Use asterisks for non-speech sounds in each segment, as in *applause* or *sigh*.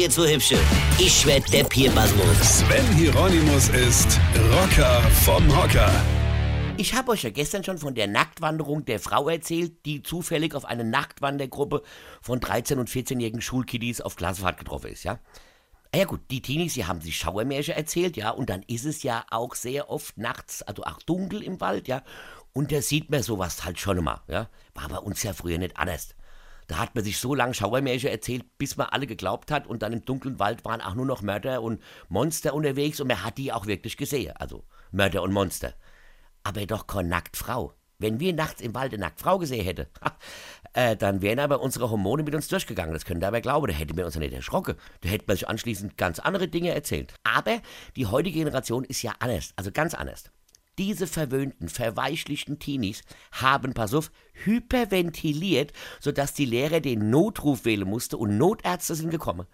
jetzt so hübsche. Ich werd der Pierpasmus. Sven Hieronymus ist Rocker vom Hocker. Ich habe euch ja gestern schon von der Nacktwanderung der Frau erzählt, die zufällig auf eine Nacktwandergruppe von 13- und 14-jährigen Schulkiddies auf Klassenfahrt getroffen ist, ja? Ah Ja gut, die Teenies, die haben sich Schauermärchen erzählt, ja, und dann ist es ja auch sehr oft nachts, also auch dunkel im Wald, ja, und da sieht man sowas halt schon mal, ja. War bei uns ja früher nicht anders. Da hat man sich so lange Schauermärchen erzählt, bis man alle geglaubt hat und dann im dunklen Wald waren auch nur noch Mörder und Monster unterwegs und man hat die auch wirklich gesehen, also Mörder und Monster. Aber doch keine Nacktfrau. Wenn wir nachts im Wald eine Nacktfrau gesehen hätten, *laughs* äh, dann wären aber unsere Hormone mit uns durchgegangen. Das könnt ihr aber glauben. Da hätten wir uns ja nicht erschrocken. Da hätten wir sich anschließend ganz andere Dinge erzählt. Aber die heutige Generation ist ja anders. Also ganz anders. Diese verwöhnten, verweichlichten Teenies haben, pass auf, hyperventiliert, sodass die Lehrer den Notruf wählen musste und Notärzte sind gekommen.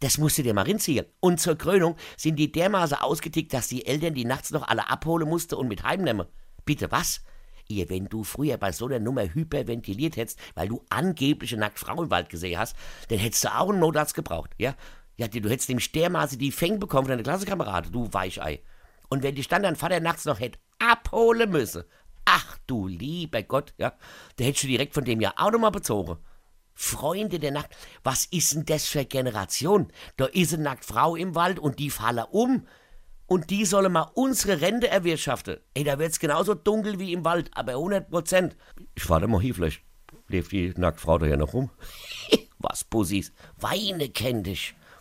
Das musst du dir mal rinziehen. Und zur Krönung sind die dermaßen ausgetickt, dass die Eltern die nachts noch alle abholen mussten und mit heimnehmen. Bitte was? Ihr, wenn du früher bei so einer Nummer hyperventiliert hättest, weil du angebliche Nacktfrau im Wald gesehen hast, dann hättest du auch einen Notarzt gebraucht, ja? Ja, du hättest nämlich dermaßen die Fänge bekommen von deiner Klassenkamerade, du Weichei. Und wenn dich dann Vater nachts noch hätte abholen müssen, ach du lieber Gott, ja, da hättest du direkt von dem ja auch nochmal bezogen. Freunde der Nacht, was ist denn das für Generation? Da ist eine Nacktfrau im Wald und die fallen um. Und die sollen mal unsere Rente erwirtschaften. Ey, da wird's genauso dunkel wie im Wald, aber 100 Prozent. Ich warte mal hier, vielleicht lebt die Nacktfrau da ja noch rum. *laughs* was, Pussys? Weine kenn dich.